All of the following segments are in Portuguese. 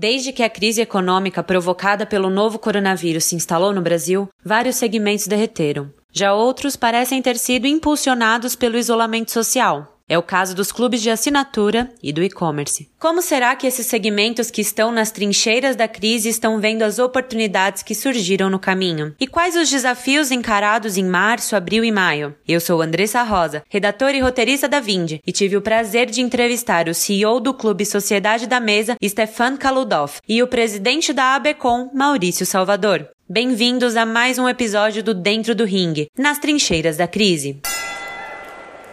Desde que a crise econômica provocada pelo novo coronavírus se instalou no Brasil, vários segmentos derreteram. Já outros parecem ter sido impulsionados pelo isolamento social, é o caso dos clubes de assinatura e do e-commerce. Como será que esses segmentos que estão nas trincheiras da crise estão vendo as oportunidades que surgiram no caminho? E quais os desafios encarados em março, abril e maio? Eu sou Andressa Rosa, redatora e roteirista da Vind, e tive o prazer de entrevistar o CEO do Clube Sociedade da Mesa, Stefan Kaludov, e o presidente da ABCOM, Maurício Salvador. Bem-vindos a mais um episódio do Dentro do Ringue, nas trincheiras da crise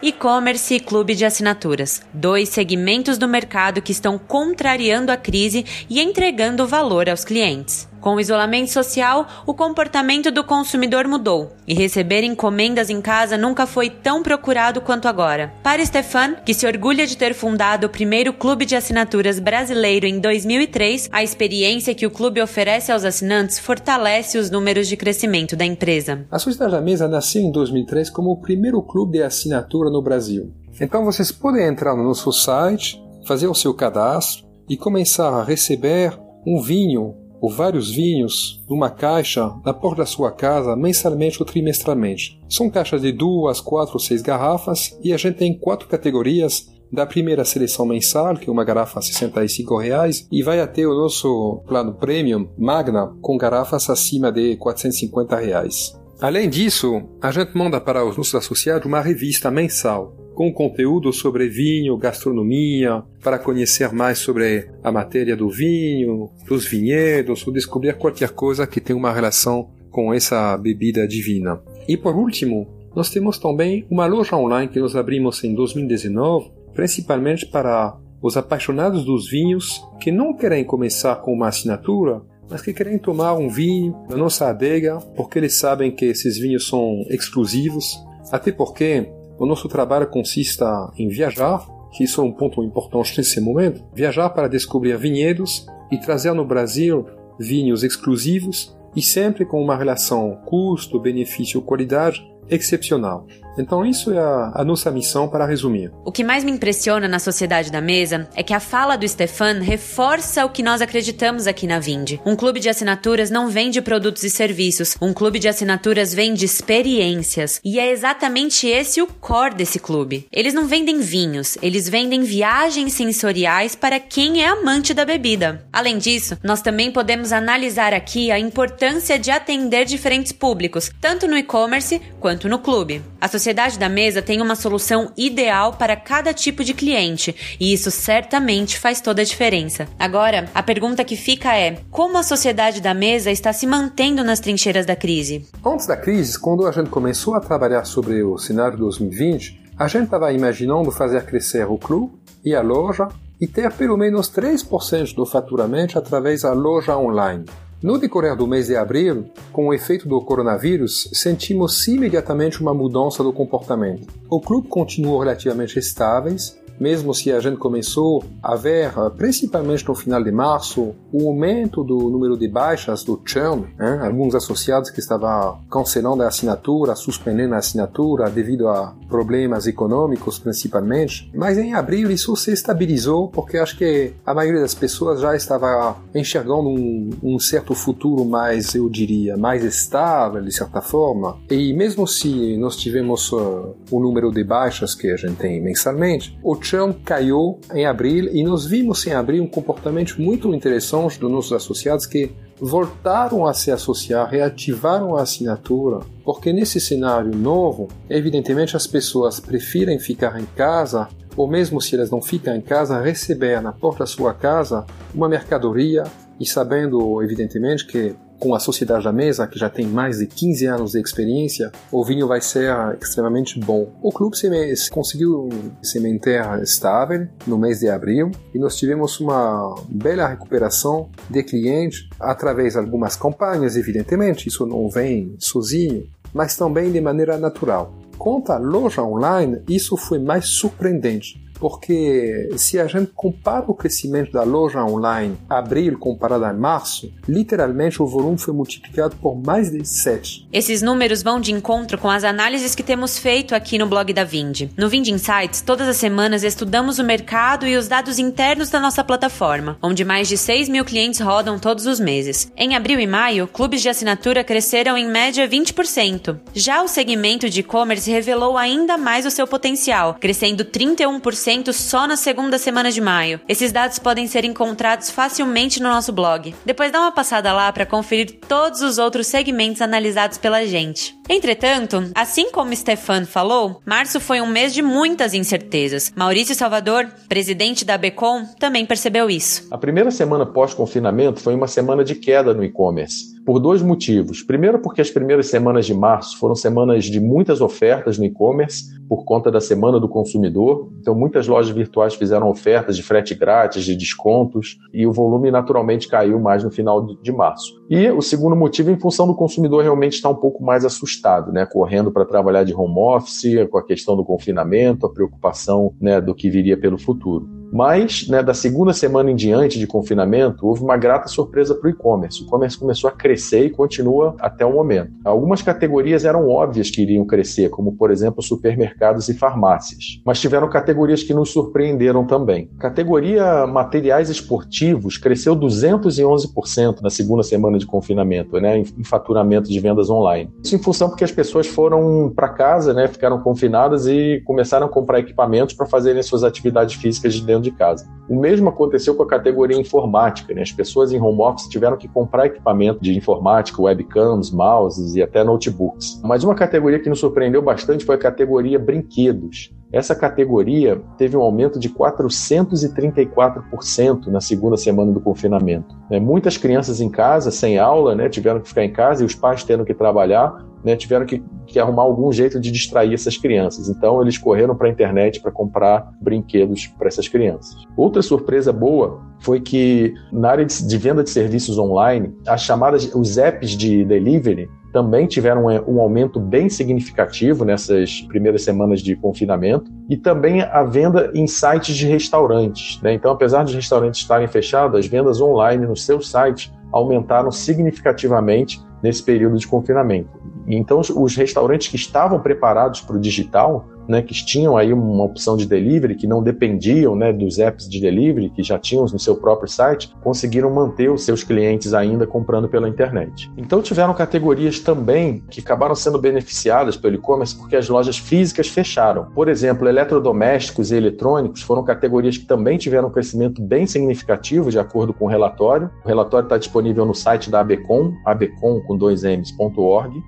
e-commerce e clube de assinaturas, dois segmentos do mercado que estão contrariando a crise e entregando valor aos clientes. Com o isolamento social, o comportamento do consumidor mudou e receber encomendas em casa nunca foi tão procurado quanto agora. Para Stefan, que se orgulha de ter fundado o primeiro clube de assinaturas brasileiro em 2003, a experiência que o clube oferece aos assinantes fortalece os números de crescimento da empresa. A Sociedade da Mesa nasceu em 2003 como o primeiro clube de assinatura no Brasil. Então vocês podem entrar no nosso site, fazer o seu cadastro e começar a receber um vinho ou vários vinhos numa caixa na porta da sua casa mensalmente ou trimestralmente. São caixas de duas, quatro ou seis garrafas e a gente tem quatro categorias da primeira seleção mensal, que é uma garrafa a 65 reais, e vai até o nosso plano premium Magna com garrafas acima de 450 reais. Além disso, a gente manda para os nossos associados uma revista mensal com conteúdo sobre vinho, gastronomia, para conhecer mais sobre a matéria do vinho, dos vinhedos, ou descobrir qualquer coisa que tenha uma relação com essa bebida divina. E por último, nós temos também uma loja online que nós abrimos em 2019, principalmente para os apaixonados dos vinhos que não querem começar com uma assinatura, mas que querem tomar um vinho da nossa adega porque eles sabem que esses vinhos são exclusivos, até porque o nosso trabalho consiste em viajar, que isso é um ponto importante nesse momento, viajar para descobrir vinhedos e trazer no Brasil vinhos exclusivos e sempre com uma relação custo, benefício, qualidade excepcional. Então, isso é a, a, nossa missão para resumir. O que mais me impressiona na Sociedade da Mesa é que a fala do Stefan reforça o que nós acreditamos aqui na Vinde. Um clube de assinaturas não vende produtos e serviços, um clube de assinaturas vende experiências. E é exatamente esse o core desse clube. Eles não vendem vinhos, eles vendem viagens sensoriais para quem é amante da bebida. Além disso, nós também podemos analisar aqui a importância de atender diferentes públicos, tanto no e-commerce quanto no clube. A Sociedade da Mesa tem uma solução ideal para cada tipo de cliente, e isso certamente faz toda a diferença. Agora, a pergunta que fica é: como a Sociedade da Mesa está se mantendo nas trincheiras da crise? Antes da crise, quando a gente começou a trabalhar sobre o cenário 2020, a gente estava imaginando fazer crescer o clube e a loja e ter pelo menos 3% do faturamento através da loja online. No decorrer do mês de abril, com o efeito do coronavírus, sentimos imediatamente uma mudança do comportamento. O clube continuou relativamente estáveis, mesmo se a gente começou a ver, principalmente no final de março, o aumento do número de baixas do churn, né? alguns associados que estavam cancelando a assinatura, suspendendo a assinatura devido a problemas econômicos principalmente, mas em abril isso se estabilizou porque acho que a maioria das pessoas já estava enxergando um, um certo futuro mais, eu diria, mais estável de certa forma, e mesmo se nós tivemos uh, o número de baixas que a gente tem mensalmente, o churn caiu em abril e nós vimos em abril um comportamento muito interessante dos nossos associados que voltaram a se associar, reativaram a assinatura, porque nesse cenário novo, evidentemente as pessoas preferem ficar em casa, ou mesmo se elas não ficam em casa, receber na porta da sua casa uma mercadoria e sabendo, evidentemente, que com a Sociedade da Mesa, que já tem mais de 15 anos de experiência, o vinho vai ser extremamente bom. O clube se, conseguiu se manter estável no mês de abril e nós tivemos uma bela recuperação de clientes através de algumas campanhas, evidentemente, isso não vem sozinho, mas também de maneira natural. Quanto à loja online, isso foi mais surpreendente. Porque se a gente compara o crescimento da loja online abril comparado a março, literalmente o volume foi multiplicado por mais de 7. Esses números vão de encontro com as análises que temos feito aqui no blog da Vind. No Vind Insights, todas as semanas estudamos o mercado e os dados internos da nossa plataforma, onde mais de 6 mil clientes rodam todos os meses. Em abril e maio, clubes de assinatura cresceram em média 20%. Já o segmento de e-commerce revelou ainda mais o seu potencial, crescendo 31% só na segunda semana de maio. Esses dados podem ser encontrados facilmente no nosso blog. Depois dá uma passada lá para conferir todos os outros segmentos analisados pela gente. Entretanto, assim como Stefan falou, março foi um mês de muitas incertezas. Maurício Salvador, presidente da Becom, também percebeu isso. A primeira semana pós-confinamento foi uma semana de queda no e-commerce por dois motivos. Primeiro, porque as primeiras semanas de março foram semanas de muitas ofertas no e-commerce, por conta da Semana do Consumidor. Então, muitas lojas virtuais fizeram ofertas de frete grátis, de descontos, e o volume naturalmente caiu mais no final de março. E o segundo motivo, em função do consumidor realmente estar um pouco mais assustado, né, correndo para trabalhar de home office, com a questão do confinamento, a preocupação né, do que viria pelo futuro. Mas, né, da segunda semana em diante de confinamento, houve uma grata surpresa para o e-commerce. O e-commerce começou a crescer e continua até o momento. Algumas categorias eram óbvias que iriam crescer, como, por exemplo, supermercados e farmácias. Mas tiveram categorias que nos surpreenderam também. Categoria materiais esportivos cresceu 211% na segunda semana de confinamento, né, em faturamento de vendas online. Isso em função porque as pessoas foram para casa, né, ficaram confinadas e começaram a comprar equipamentos para fazerem suas atividades físicas de dentro de casa. O mesmo aconteceu com a categoria informática. Né? As pessoas em home office tiveram que comprar equipamento de informática, webcams, mouses e até notebooks. Mas uma categoria que nos surpreendeu bastante foi a categoria brinquedos. Essa categoria teve um aumento de 434% na segunda semana do confinamento. Né? Muitas crianças em casa, sem aula, né, tiveram que ficar em casa e os pais tendo que trabalhar, né, tiveram que, que, arrumar algum jeito de distrair essas crianças. Então, eles correram para a internet para comprar brinquedos para essas crianças. Outra surpresa boa foi que na área de, de venda de serviços online, as chamadas, os apps de delivery também tiveram um aumento bem significativo nessas primeiras semanas de confinamento e também a venda em sites de restaurantes. Né? Então, apesar dos restaurantes estarem fechados, as vendas online no seu site aumentaram significativamente nesse período de confinamento. Então, os restaurantes que estavam preparados para o digital né, que tinham aí uma opção de delivery, que não dependiam né, dos apps de delivery, que já tinham no seu próprio site, conseguiram manter os seus clientes ainda comprando pela internet. Então tiveram categorias também que acabaram sendo beneficiadas pelo e-commerce porque as lojas físicas fecharam. Por exemplo, eletrodomésticos e eletrônicos foram categorias que também tiveram um crescimento bem significativo, de acordo com o relatório. O relatório está disponível no site da Abecom, abecom com dois.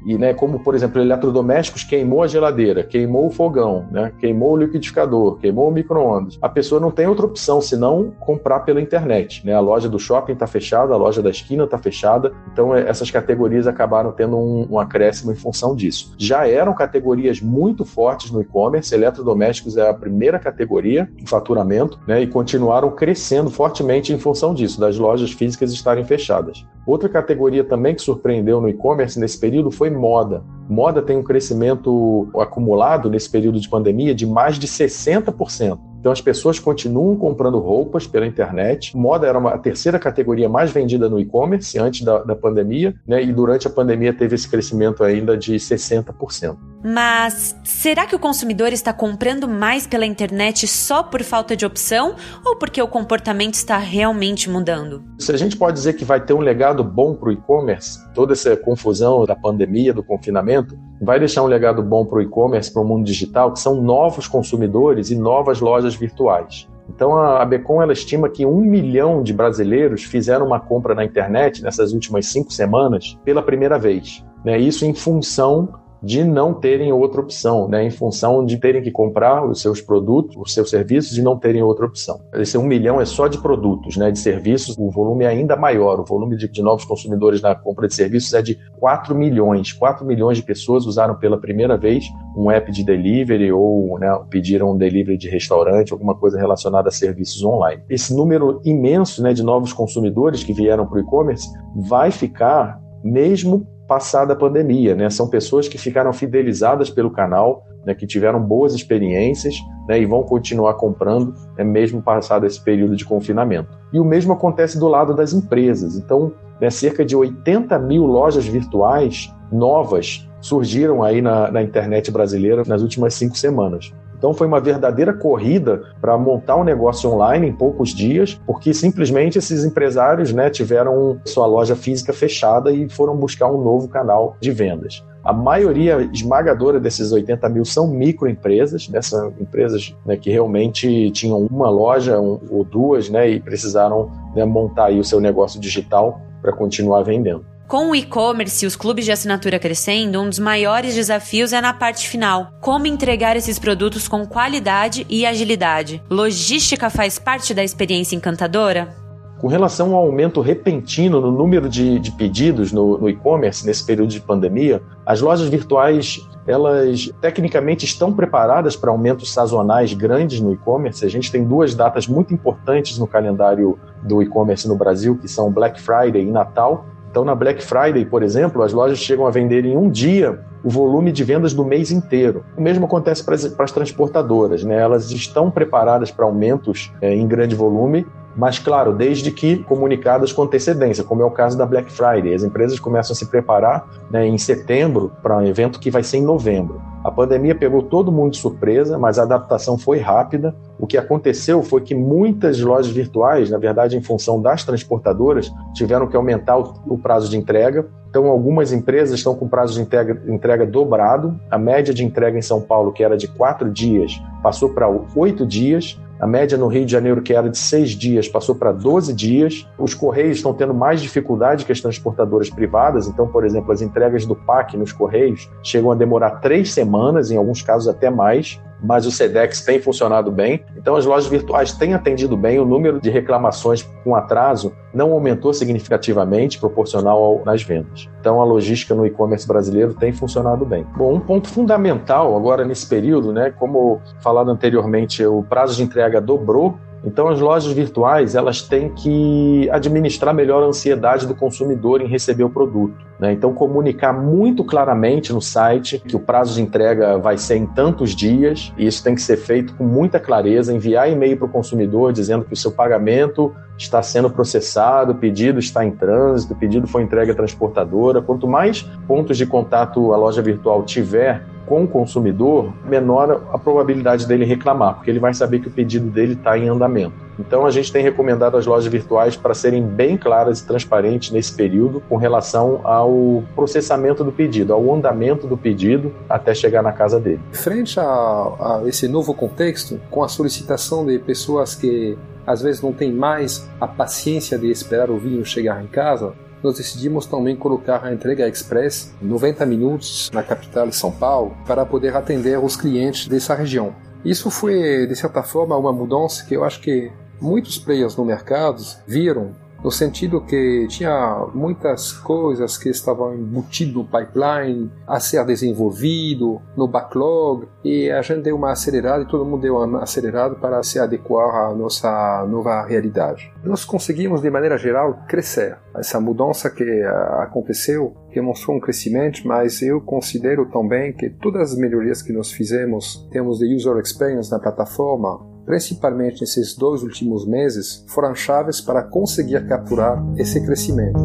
E né, como, por exemplo, eletrodomésticos queimou a geladeira, queimou o fogão, né? Queimou o liquidificador, queimou o micro-ondas. A pessoa não tem outra opção senão comprar pela internet, né? A loja do shopping está fechada, a loja da esquina está fechada, então é, essas categorias acabaram tendo um, um acréscimo em função disso. Já eram categorias muito fortes no e-commerce, eletrodomésticos é a primeira categoria em faturamento, né? E continuaram crescendo fortemente em função disso, das lojas físicas estarem fechadas. Outra categoria também que surpreendeu no e-commerce nesse período foi moda. Moda tem um crescimento acumulado nesse período de pandemia de mais de 60%. Então as pessoas continuam comprando roupas pela internet. Moda era uma, a terceira categoria mais vendida no e-commerce antes da, da pandemia, né? E durante a pandemia teve esse crescimento ainda de 60%. Mas será que o consumidor está comprando mais pela internet só por falta de opção ou porque o comportamento está realmente mudando? Se a gente pode dizer que vai ter um legado bom para o e-commerce, toda essa confusão da pandemia, do confinamento, vai deixar um legado bom para o e-commerce, para o mundo digital, que são novos consumidores e novas lojas virtuais. Então a Becom ela estima que um milhão de brasileiros fizeram uma compra na internet nessas últimas cinco semanas pela primeira vez. Né? Isso em função de não terem outra opção, né, em função de terem que comprar os seus produtos, os seus serviços e não terem outra opção. Esse um milhão é só de produtos, né, de serviços, o volume é ainda maior, o volume de, de novos consumidores na compra de serviços é de 4 milhões. 4 milhões de pessoas usaram pela primeira vez um app de delivery ou né, pediram um delivery de restaurante, alguma coisa relacionada a serviços online. Esse número imenso né, de novos consumidores que vieram para o e-commerce vai ficar mesmo passada a pandemia, né? São pessoas que ficaram fidelizadas pelo canal, né, que tiveram boas experiências né, e vão continuar comprando, né, mesmo passado esse período de confinamento. E o mesmo acontece do lado das empresas. Então, né, cerca de 80 mil lojas virtuais novas surgiram aí na, na internet brasileira nas últimas cinco semanas. Então foi uma verdadeira corrida para montar um negócio online em poucos dias, porque simplesmente esses empresários né, tiveram sua loja física fechada e foram buscar um novo canal de vendas. A maioria esmagadora desses 80 mil são microempresas, né, são empresas né, que realmente tinham uma loja um, ou duas né, e precisaram né, montar aí o seu negócio digital para continuar vendendo. Com o e-commerce e os clubes de assinatura crescendo, um dos maiores desafios é na parte final: como entregar esses produtos com qualidade e agilidade. Logística faz parte da experiência encantadora? Com relação ao aumento repentino no número de, de pedidos no, no e-commerce nesse período de pandemia, as lojas virtuais elas tecnicamente estão preparadas para aumentos sazonais grandes no e-commerce. A gente tem duas datas muito importantes no calendário do e-commerce no Brasil, que são Black Friday e Natal. Então, na Black Friday, por exemplo, as lojas chegam a vender em um dia o volume de vendas do mês inteiro. O mesmo acontece para as, transportadoras, né? Elas estão preparadas para aumentos é, em grande volume, mas claro, desde que comunicadas com antecedência, como é o caso da Black Friday. As empresas começam a se preparar né, em setembro para um evento que vai ser em novembro. A pandemia pegou todo mundo de surpresa, mas a adaptação foi rápida. O que aconteceu foi que muitas lojas virtuais, na verdade, em função das transportadoras, tiveram que aumentar o prazo de entrega. Então, algumas empresas estão com prazo de entrega, entrega dobrado. A média de entrega em São Paulo, que era de quatro dias, passou para oito dias. A média no Rio de Janeiro, que era de seis dias, passou para 12 dias. Os Correios estão tendo mais dificuldade que as transportadoras privadas. Então, por exemplo, as entregas do PAC nos Correios chegam a demorar três semanas, em alguns casos até mais mas o SEDEX tem funcionado bem. Então, as lojas virtuais têm atendido bem. O número de reclamações com atraso não aumentou significativamente, proporcional nas vendas. Então, a logística no e-commerce brasileiro tem funcionado bem. Bom, um ponto fundamental agora nesse período, né, como falado anteriormente, o prazo de entrega dobrou então, as lojas virtuais elas têm que administrar melhor a ansiedade do consumidor em receber o produto. Né? Então, comunicar muito claramente no site que o prazo de entrega vai ser em tantos dias, e isso tem que ser feito com muita clareza, enviar e-mail para o consumidor dizendo que o seu pagamento está sendo processado, o pedido está em trânsito, o pedido foi entregue à transportadora. Quanto mais pontos de contato a loja virtual tiver com o consumidor, menor a probabilidade dele reclamar, porque ele vai saber que o pedido dele está em andamento. Então a gente tem recomendado as lojas virtuais para serem bem claras e transparentes nesse período com relação ao processamento do pedido, ao andamento do pedido até chegar na casa dele. Frente a, a esse novo contexto, com a solicitação de pessoas que às vezes não têm mais a paciência de esperar o vinho chegar em casa, nós decidimos também colocar a entrega express em 90 minutos na capital São Paulo para poder atender os clientes dessa região. Isso foi, de certa forma, uma mudança que eu acho que muitos players no mercado viram no sentido que tinha muitas coisas que estavam embutidas no pipeline a ser desenvolvido, no backlog, e a gente deu uma acelerada e todo mundo deu uma acelerada para se adequar à nossa nova realidade. Nós conseguimos, de maneira geral, crescer. Essa mudança que eh, aconteceu, que mostrou um crescimento, mas eu considero também que todas as melhorias que nós fizemos em termos de user experience na plataforma, principalmente nesses dois últimos meses, foram chaves para conseguir capturar esse crescimento.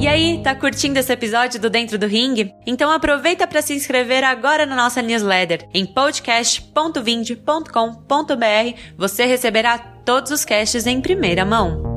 E aí, tá curtindo esse episódio do Dentro do Ring? Então aproveita para se inscrever agora na nossa newsletter em podcast.vind.com.br. Você receberá todos os casts em primeira mão.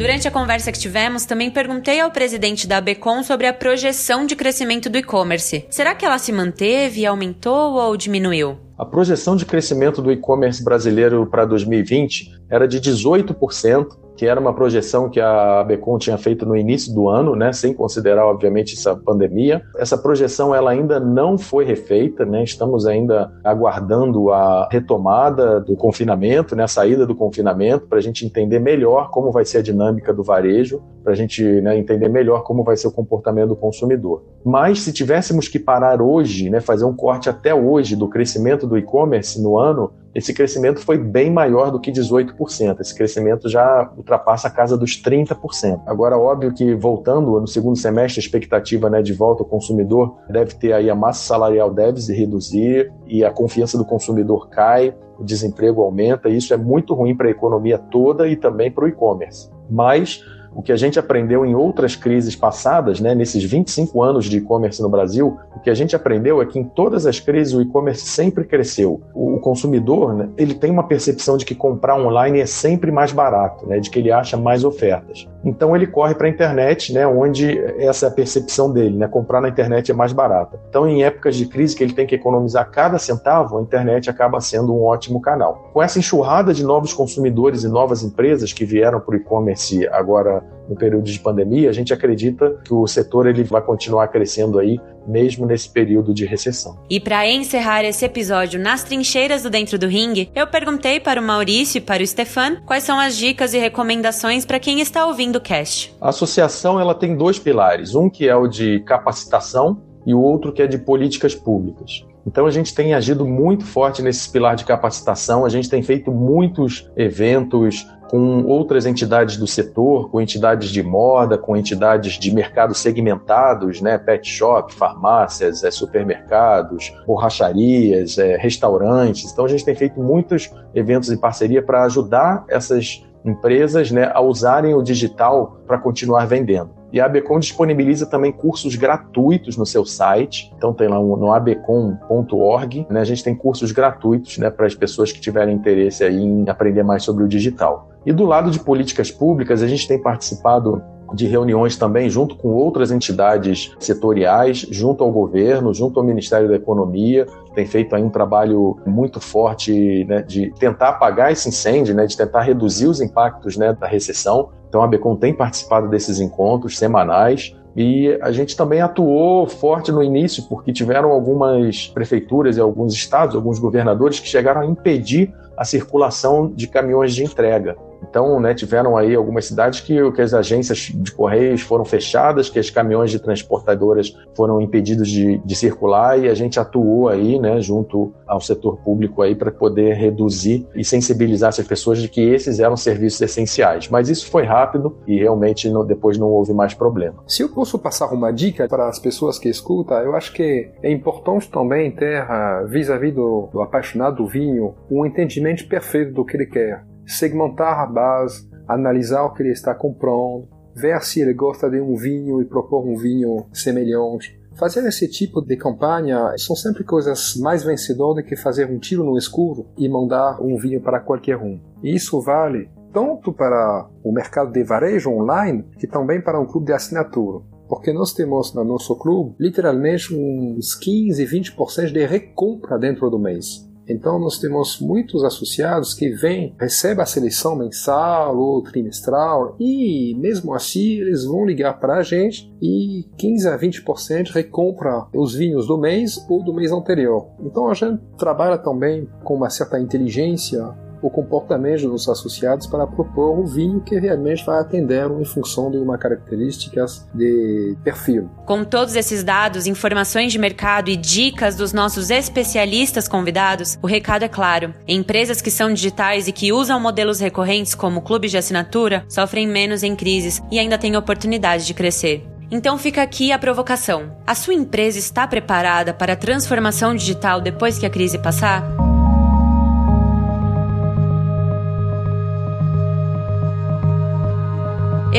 Durante a conversa que tivemos, também perguntei ao presidente da Becom sobre a projeção de crescimento do e-commerce. Será que ela se manteve, aumentou ou diminuiu? A projeção de crescimento do e-commerce brasileiro para 2020 era de 18%, que era uma projeção que a Becom tinha feito no início do ano, né, sem considerar, obviamente, essa pandemia. Essa projeção ela ainda não foi refeita, né, estamos ainda aguardando a retomada do confinamento, né, a saída do confinamento, para a gente entender melhor como vai ser a dinâmica do varejo, para a gente né, entender melhor como vai ser o comportamento do consumidor. Mas se tivéssemos que parar hoje, né, fazer um corte até hoje do crescimento do e-commerce no ano, esse crescimento foi bem maior do que 18%. Esse crescimento já ultrapassa a casa dos 30%. Agora, óbvio que voltando no segundo semestre, a expectativa né, de volta ao consumidor deve ter aí a massa salarial deve se reduzir e a confiança do consumidor cai, o desemprego aumenta, e isso é muito ruim para a economia toda e também para o e-commerce. Mas o que a gente aprendeu em outras crises passadas, né, nesses 25 anos de e-commerce no Brasil, o que a gente aprendeu é que em todas as crises o e-commerce sempre cresceu. O, consumidor, né, ele tem uma percepção de que comprar online é sempre mais barato, né, de que ele acha mais ofertas. Então ele corre para a internet, né, onde essa é a percepção dele, né, comprar na internet é mais barata. Então em épocas de crise que ele tem que economizar cada centavo, a internet acaba sendo um ótimo canal. Com essa enxurrada de novos consumidores e novas empresas que vieram para o e-commerce agora no período de pandemia, a gente acredita que o setor ele vai continuar crescendo aí mesmo nesse período de recessão. E para encerrar esse episódio nas trincheiras do Dentro do Ringue, eu perguntei para o Maurício e para o Stefan quais são as dicas e recomendações para quem está ouvindo o cast. A associação ela tem dois pilares, um que é o de capacitação e o outro que é de políticas públicas. Então a gente tem agido muito forte nesse pilar de capacitação, a gente tem feito muitos eventos com outras entidades do setor, com entidades de moda, com entidades de mercados segmentados, né, pet shop, farmácias, é, supermercados, borracharias, é, restaurantes. Então a gente tem feito muitos eventos em parceria para ajudar essas empresas né, a usarem o digital para continuar vendendo. E a ABCom disponibiliza também cursos gratuitos no seu site. Então tem lá no abcom.org, né, a gente tem cursos gratuitos né, para as pessoas que tiverem interesse aí em aprender mais sobre o digital. E do lado de políticas públicas, a gente tem participado de reuniões também junto com outras entidades setoriais, junto ao governo, junto ao Ministério da Economia, tem feito aí um trabalho muito forte né, de tentar apagar esse incêndio, né, de tentar reduzir os impactos né, da recessão. Então a Becom tem participado desses encontros semanais e a gente também atuou forte no início, porque tiveram algumas prefeituras e alguns estados, alguns governadores que chegaram a impedir a circulação de caminhões de entrega. Então, né, tiveram aí algumas cidades que, que as agências de correios foram fechadas, que os caminhões de transportadoras foram impedidos de, de circular e a gente atuou aí, né, junto ao setor público aí para poder reduzir e sensibilizar essas pessoas de que esses eram serviços essenciais. Mas isso foi rápido e realmente não, depois não houve mais problema. Se eu posso passar uma dica para as pessoas que escutam, eu acho que é importante também ter, ah, vis-à-vis -vis do, do apaixonado do vinho, um entendimento perfeito do que ele quer segmentar a base, analisar o que ele está comprando, ver se ele gosta de um vinho e propor um vinho semelhante. Fazer esse tipo de campanha são sempre coisas mais vencedoras do que fazer um tiro no escuro e mandar um vinho para qualquer um. E isso vale tanto para o mercado de varejo online, que também para um clube de assinatura. Porque nós temos no nosso clube literalmente uns 15, 20% de recompra dentro do mês. Então nós temos muitos associados que vêm, recebem a seleção mensal ou trimestral e mesmo assim eles vão ligar para a gente e 15 a 20% recompra os vinhos do mês ou do mês anterior. Então a gente trabalha também com uma certa inteligência o comportamento dos associados para propor um vinho que realmente vai atender em função de uma características de perfil. Com todos esses dados, informações de mercado e dicas dos nossos especialistas convidados, o recado é claro. Empresas que são digitais e que usam modelos recorrentes como clubes de assinatura sofrem menos em crises e ainda têm oportunidade de crescer. Então fica aqui a provocação. A sua empresa está preparada para a transformação digital depois que a crise passar?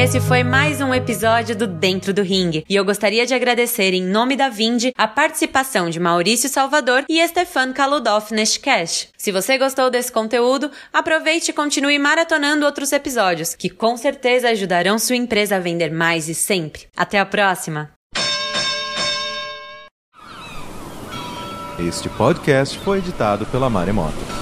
Esse foi mais um episódio do Dentro do Ringue e eu gostaria de agradecer em nome da Vindi a participação de Maurício Salvador e Stefan Kaludoff neste cast. Se você gostou desse conteúdo, aproveite e continue maratonando outros episódios, que com certeza ajudarão sua empresa a vender mais e sempre. Até a próxima! Este podcast foi editado pela Maremoto.